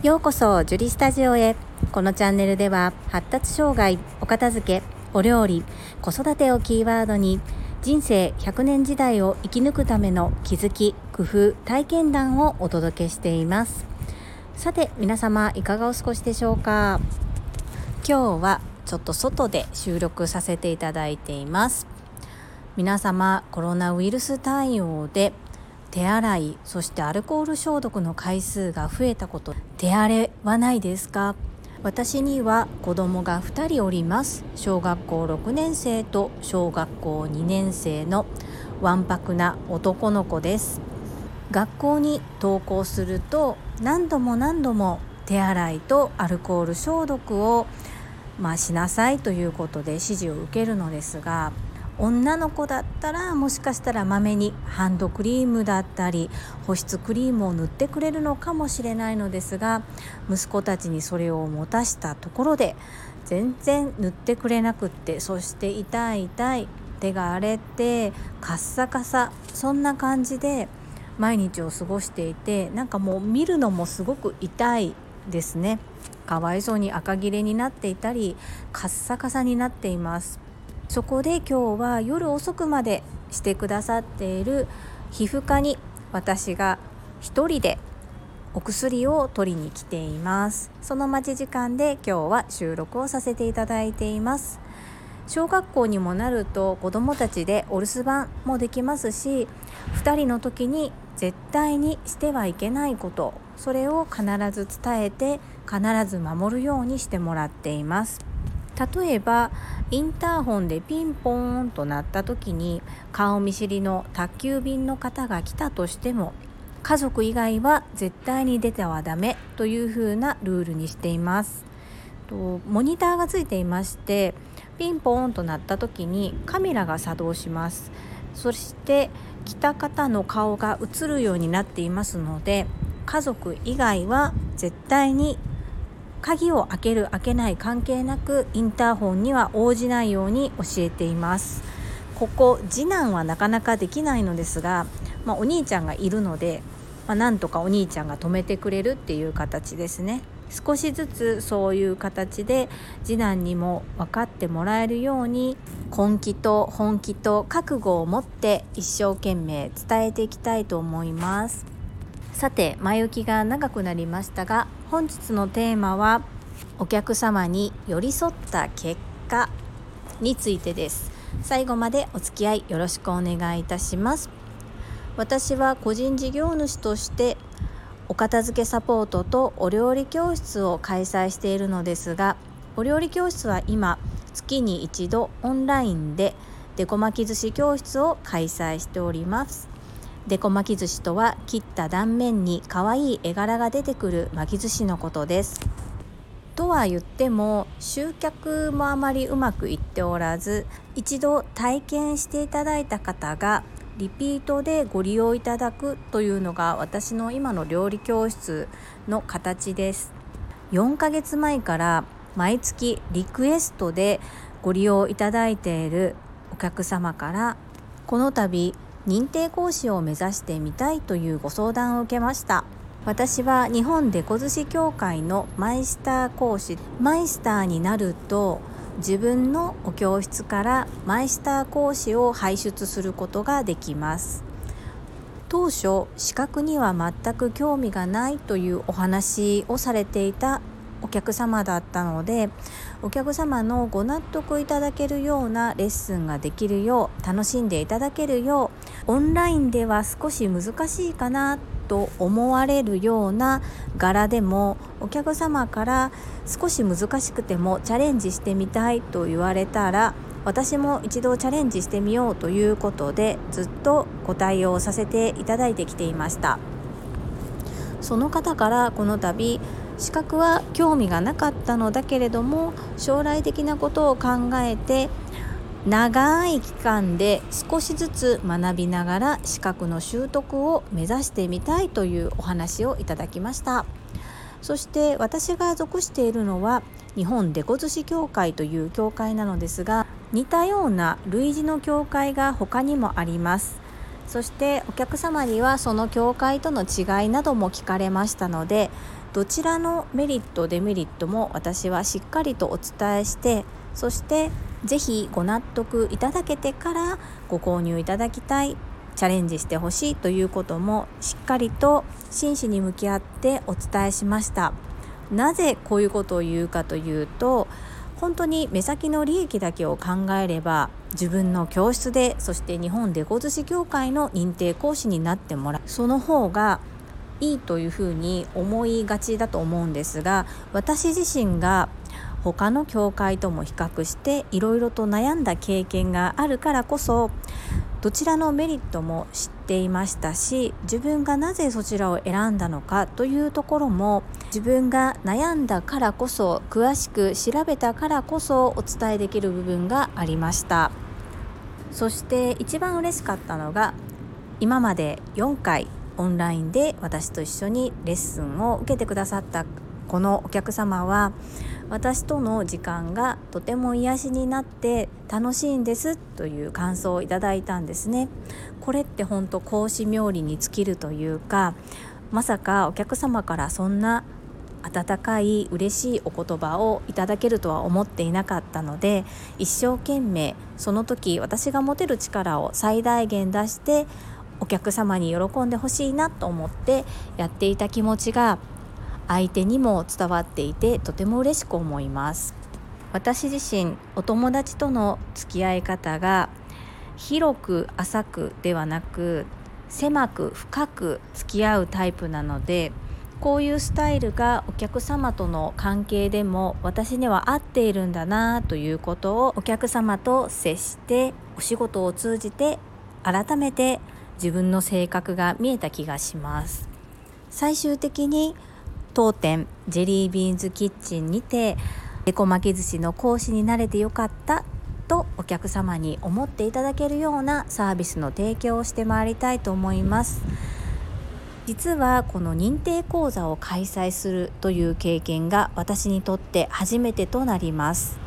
ようこそジュリスタジオへ。このチャンネルでは発達障害お片付けお料理子育てをキーワードに人生100年時代を生き抜くための気づき工夫体験談をお届けしています。さて皆様いかがお過ごしでしょうか？今日はちょっと外で収録させていただいています。皆様コロナウイルス対応で手洗いそしてアルコール消毒の回数が増えたこと。手荒れはないですか？私には子供が2人おります。小学校6年生と小学校2年生のわんぱくな男の子です。学校に登校すると何度も何度も手洗いとアルコール消毒をまあ、しなさいということで指示を受けるのですが女の子だったらもしかしたらまめにハンドクリームだったり保湿クリームを塗ってくれるのかもしれないのですが息子たちにそれを持たしたところで全然塗ってくれなくってそして痛い痛い手が荒れてカッサカサそんな感じで毎日を過ごしていてなんかもう見るのもすごく痛いですね。かわいそうに赤切れになっていたりカッサカサになっています。そこで今日は夜遅くまでしてくださっている皮膚科に私が一人でお薬を取りに来ています。その待ち時間で今日は収録をさせていただいています。小学校にもなると子どもたちでお留守番もできますし2人の時に絶対にしてはいけないことそれを必ず伝えて必ず守るようにしてもらっています。例えばインターホンでピンポーンと鳴った時に顔見知りの宅急便の方が来たとしても家族以外は絶対に出てはダメというふうなルールにしています。とモニターがついていましてピンポーンと鳴った時にカメラが作動します。そして来た方の顔が映るようになっていますので家族以外は絶対に鍵を開ける開けない関係なくインターホンには応じないように教えています。ここ次男はなかなかできないのですが、まあ、お兄ちゃんがいるので、まあ、なんとかお兄ちゃんが止めてくれるっていう形ですね。少しずつそういう形で次男にも分かってもらえるように根気と本気と覚悟を持って一生懸命伝えていきたいと思います。さて前置きが長くなりましたが本日のテーマはお客様に寄り添った結果についてです。最後までお付き合いよろしくお願いいたします。私は個人事業主としてお片付けサポートとお料理教室を開催しているのですがお料理教室は今月に一度オンラインでデコ巻き寿司教室を開催しております。デコ巻き寿司とは切った断面に可愛い絵柄が出てくる巻き寿司のことです。とは言っても集客もあまりうまくいっておらず一度体験していただいた方がリピートでご利用いただくというのが私の今の料理教室の形です。4ヶ月前から毎月リクエストでご利用いただいているお客様からこの度認定講師を目指してみたいというご相談を受けました。私は日本デコ寿司協会のマイスター講師マイスターになると自分のお教室からマイスター講師を輩出することができます。当初資格には全く興味がないというお話をされていたお客様だったのでお客様のご納得いただけるようなレッスンができるよう楽しんでいただけるようオンラインでは少し難しいかなと思われるような柄でもお客様から少し難しくてもチャレンジしてみたいと言われたら私も一度チャレンジしてみようということでずっとご対応させていただいてきていました。その方からこの度資格は興味がなかったのだけれども将来的なことを考えて長い期間で少しずつ学びながら資格の習得を目指してみたいというお話をいただきました。そして私が属しているのは日本デコ寿司協会という協会なのですが似たような類似の協会が他にもあります。そしてお客様にはその教会との違いなども聞かれましたのでどちらのメリットデメリットも私はしっかりとお伝えしてそして是非ご納得いただけてからご購入いただきたいチャレンジしてほしいということもしっかりと真摯に向き合ってお伝えしました。なぜこういうことを言うかというと本当に目先の利益だけを考えれば自分の教室でそして日本デコ寿司協会の認定講師になってもらう。その方がいいというふうに思いがちだと思うんですが私自身が他の教会とも比較していろいろと悩んだ経験があるからこそどちらのメリットも知っていましたし自分がなぜそちらを選んだのかというところも自分が悩んだからこそ詳しく調べたからこそお伝えできる部分がありました。そして一番嬉しかったのが今まで4回オンラインで私と一緒にレッスンを受けてくださったこのお客様は私との時間がとても癒しになって楽しいんですという感想をいただいたんですね。これって本当講師冥利に尽きるというかまさかお客様からそんな温かい嬉しいお言葉をいただけるとは思っていなかったので一生懸命その時私が持てる力を最大限出してお客様に喜んでほしいなと思ってやっていた気持ちが相手にも伝わっていてとても嬉しく思います。私自身お友達との付き合い方が広く浅くではなく狭く深く付き合うタイプなのでこういうスタイルがお客様との関係でも私には合っているんだなということをお客様と接してお仕事を通じて改めて自分の性格が見えた気がします。最終的に当店ジェリービーンズキッチンにてデコ巻き寿司の講師になれてよかったとお客様に思っていただけるようなサービスの提供をしてまいりたいと思います。実はこの認定講座を開催するという経験が私にとって初めてとなります。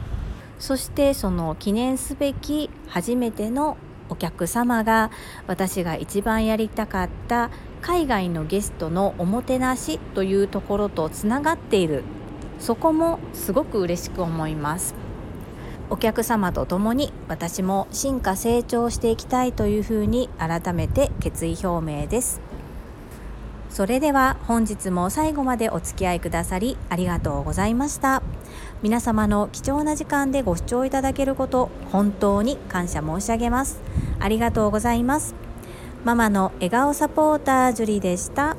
そしてその記念すべき初めてのお客様が私が一番やりたかった海外のゲストのおもてなしというところとつながっている。そこもすごく嬉しく思います。お客様と共に私も進化成長していきたいというふうに改めて決意表明です。それでは本日も最後までお付き合いくださりありがとうございました。皆様の貴重な時間でご視聴いただけること本当に感謝申し上げます。ありがとうございます。ママの笑顔サポータージュリでした。